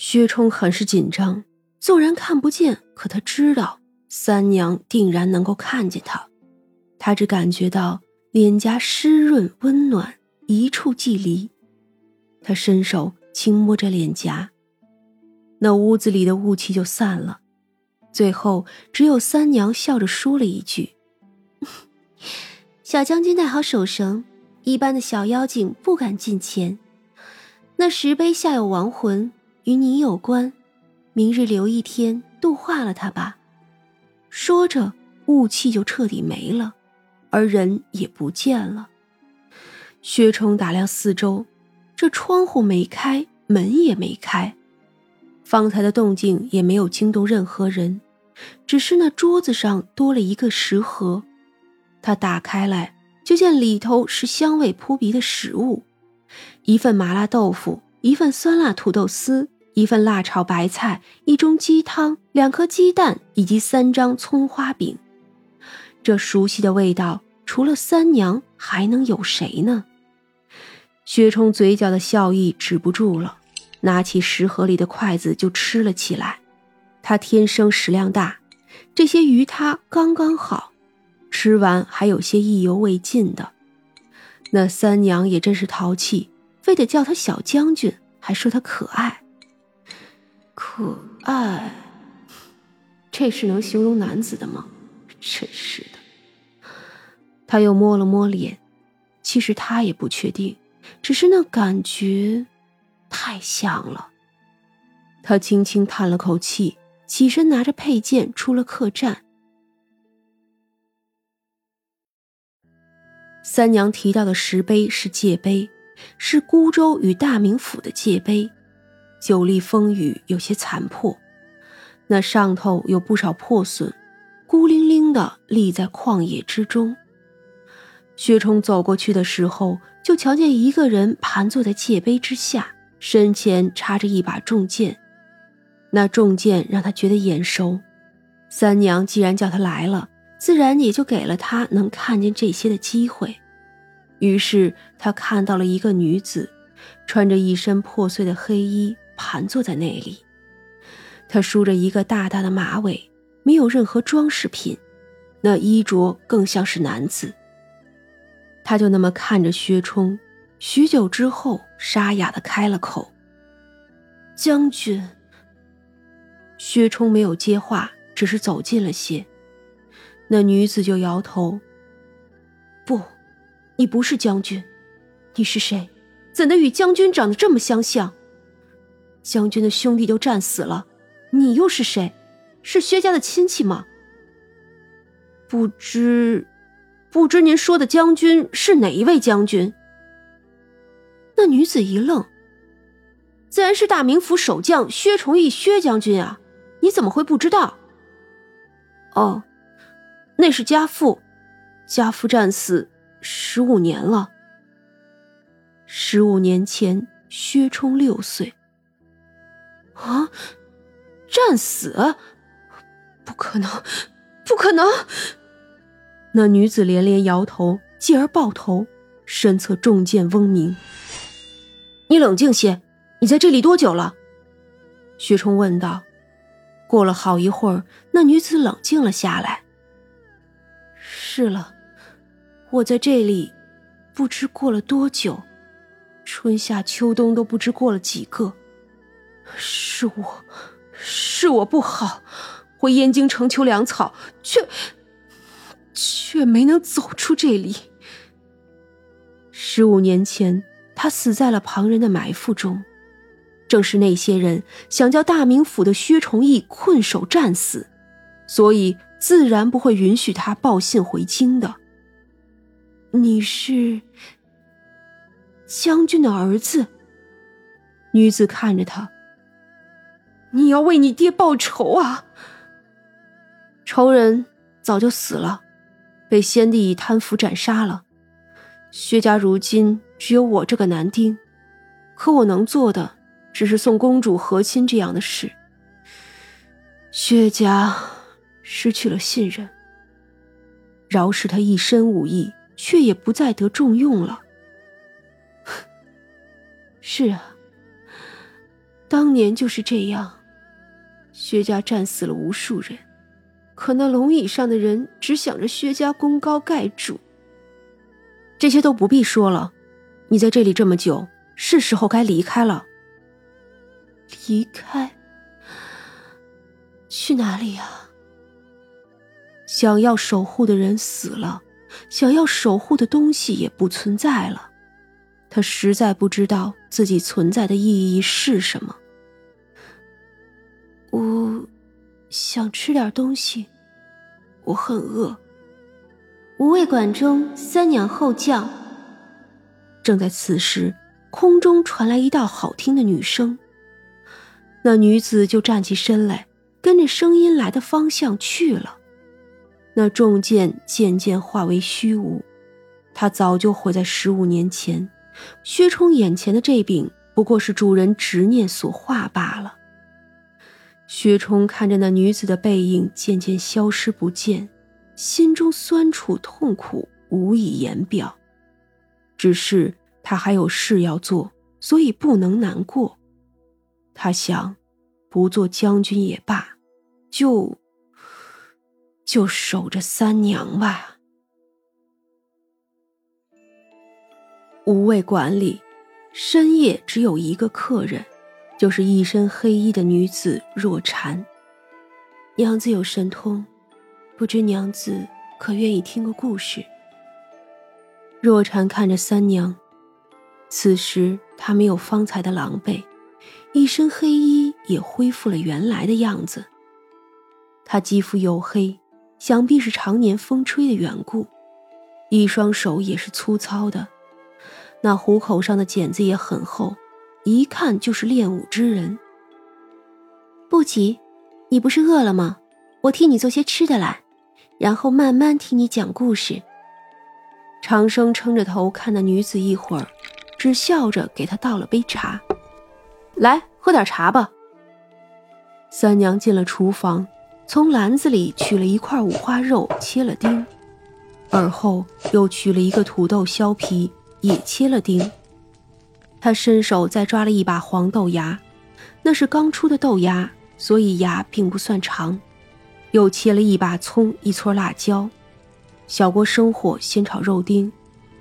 薛冲很是紧张，纵然看不见，可他知道三娘定然能够看见他。他只感觉到脸颊湿润温暖，一触即离。他伸手轻摸着脸颊，那屋子里的雾气就散了。最后，只有三娘笑着说了一句：“ 小将军带好手绳，一般的小妖精不敢近前。那石碑下有亡魂，与你有关，明日留一天度化了他吧。”说着，雾气就彻底没了，而人也不见了。薛冲打量四周，这窗户没开，门也没开。方才的动静也没有惊动任何人，只是那桌子上多了一个食盒，他打开来，就见里头是香味扑鼻的食物：一份麻辣豆腐，一份酸辣土豆丝，一份辣炒白菜，一盅鸡汤，两颗鸡蛋，以及三张葱花饼。这熟悉的味道，除了三娘，还能有谁呢？薛冲嘴角的笑意止不住了。拿起食盒里的筷子就吃了起来，他天生食量大，这些鱼他刚刚好，吃完还有些意犹未尽的。那三娘也真是淘气，非得叫他小将军，还说他可爱。可爱，这是能形容男子的吗？真是的。他又摸了摸脸，其实他也不确定，只是那感觉。太像了，他轻轻叹了口气，起身拿着佩剑出了客栈。三娘提到的石碑是界碑，是孤州与大名府的界碑，久历风雨，有些残破，那上头有不少破损，孤零零的立在旷野之中。薛冲走过去的时候，就瞧见一个人盘坐在界碑之下。身前插着一把重剑，那重剑让他觉得眼熟。三娘既然叫他来了，自然也就给了他能看见这些的机会。于是他看到了一个女子，穿着一身破碎的黑衣，盘坐在那里。他梳着一个大大的马尾，没有任何装饰品，那衣着更像是男子。他就那么看着薛冲。许久之后，沙哑的开了口：“将军。”薛冲没有接话，只是走近了些。那女子就摇头：“不，你不是将军，你是谁？怎的与将军长得这么相像？将军的兄弟都战死了，你又是谁？是薛家的亲戚吗？不知，不知您说的将军是哪一位将军？”那女子一愣，自然是大名府守将薛崇义薛将军啊！你怎么会不知道？哦，那是家父，家父战死十五年了。十五年前，薛冲六岁。啊，战死？不可能，不可能！那女子连连摇头，继而抱头，身侧重剑嗡鸣。你冷静些，你在这里多久了？薛冲问道。过了好一会儿，那女子冷静了下来。是了，我在这里，不知过了多久，春夏秋冬都不知过了几个。是我，是我不好，我燕京城求粮草，却却没能走出这里。十五年前。他死在了旁人的埋伏中，正是那些人想叫大名府的薛崇义困守战死，所以自然不会允许他报信回京的。你是将军的儿子。女子看着他，你要为你爹报仇啊！仇人早就死了，被先帝以贪腐斩杀了。薛家如今。只有我这个男丁，可我能做的只是送公主和亲这样的事。薛家失去了信任，饶是他一身武艺，却也不再得重用了。是啊，当年就是这样，薛家战死了无数人，可那龙椅上的人只想着薛家功高盖主。这些都不必说了，你在这里这么久，是时候该离开了。离开？去哪里呀？想要守护的人死了，想要守护的东西也不存在了。他实在不知道自己存在的意义是什么。想吃点东西，我很饿。无味馆中，三娘后叫。正在此时，空中传来一道好听的女声。那女子就站起身来，跟着声音来的方向去了。那重剑渐渐化为虚无，他早就毁在十五年前。薛冲眼前的这柄，不过是主人执念所化罢了。薛冲看着那女子的背影渐渐消失不见，心中酸楚痛苦无以言表。只是他还有事要做，所以不能难过。他想，不做将军也罢，就就守着三娘吧。五味馆里，深夜只有一个客人，就是一身黑衣的女子若禅。娘子有神通，不知娘子可愿意听个故事？若禅看着三娘，此时她没有方才的狼狈，一身黑衣也恢复了原来的样子。她肌肤黝黑，想必是常年风吹的缘故，一双手也是粗糙的。那虎口上的茧子也很厚，一看就是练武之人。不急，你不是饿了吗？我替你做些吃的来，然后慢慢听你讲故事。长生撑着头看那女子一会儿，只笑着给她倒了杯茶，来喝点茶吧。三娘进了厨房，从篮子里取了一块五花肉，切了丁，而后又取了一个土豆削皮。也切了丁，他伸手再抓了一把黄豆芽，那是刚出的豆芽，所以芽并不算长。又切了一把葱，一撮辣椒。小锅生火，先炒肉丁，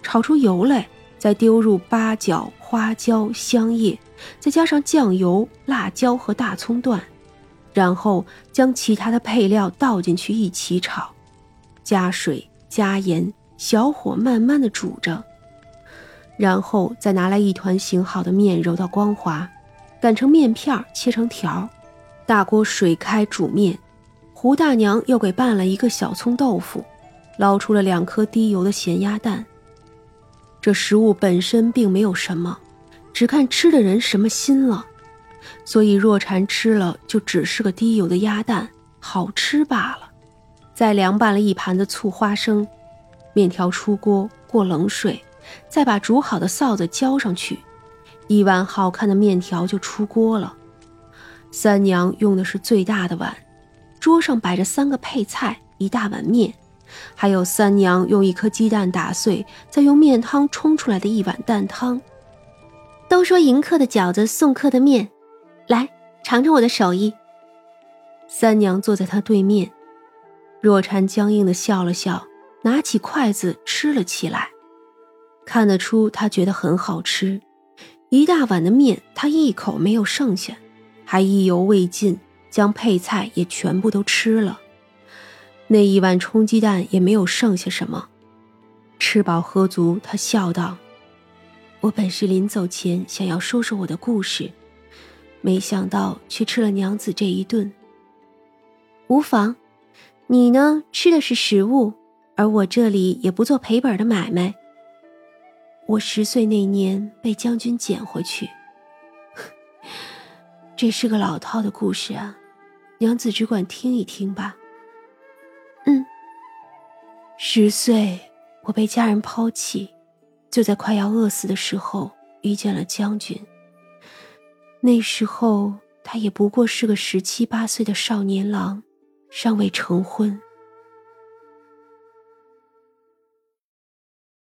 炒出油来，再丢入八角、花椒、香叶，再加上酱油、辣椒和大葱段，然后将其他的配料倒进去一起炒，加水、加盐，小火慢慢的煮着。然后再拿来一团醒好的面，揉到光滑，擀成面片，切成条。大锅水开煮面，胡大娘又给拌了一个小葱豆腐，捞出了两颗滴油的咸鸭蛋。这食物本身并没有什么，只看吃的人什么心了。所以若禅吃了就只是个滴油的鸭蛋，好吃罢了。再凉拌了一盘子醋花生，面条出锅过冷水。再把煮好的臊子浇上去，一碗好看的面条就出锅了。三娘用的是最大的碗，桌上摆着三个配菜，一大碗面，还有三娘用一颗鸡蛋打碎，再用面汤冲出来的一碗蛋汤。都说迎客的饺子送客的面，来尝尝我的手艺。三娘坐在他对面，若禅僵硬的笑了笑，拿起筷子吃了起来。看得出他觉得很好吃，一大碗的面他一口没有剩下，还意犹未尽，将配菜也全部都吃了。那一碗冲鸡蛋也没有剩下什么。吃饱喝足，他笑道：“我本是临走前想要说说我的故事，没想到却吃了娘子这一顿。无妨，你呢吃的是食物，而我这里也不做赔本的买卖。”我十岁那年被将军捡回去，这是个老套的故事啊，娘子只管听一听吧。嗯，十岁我被家人抛弃，就在快要饿死的时候遇见了将军。那时候他也不过是个十七八岁的少年郎，尚未成婚。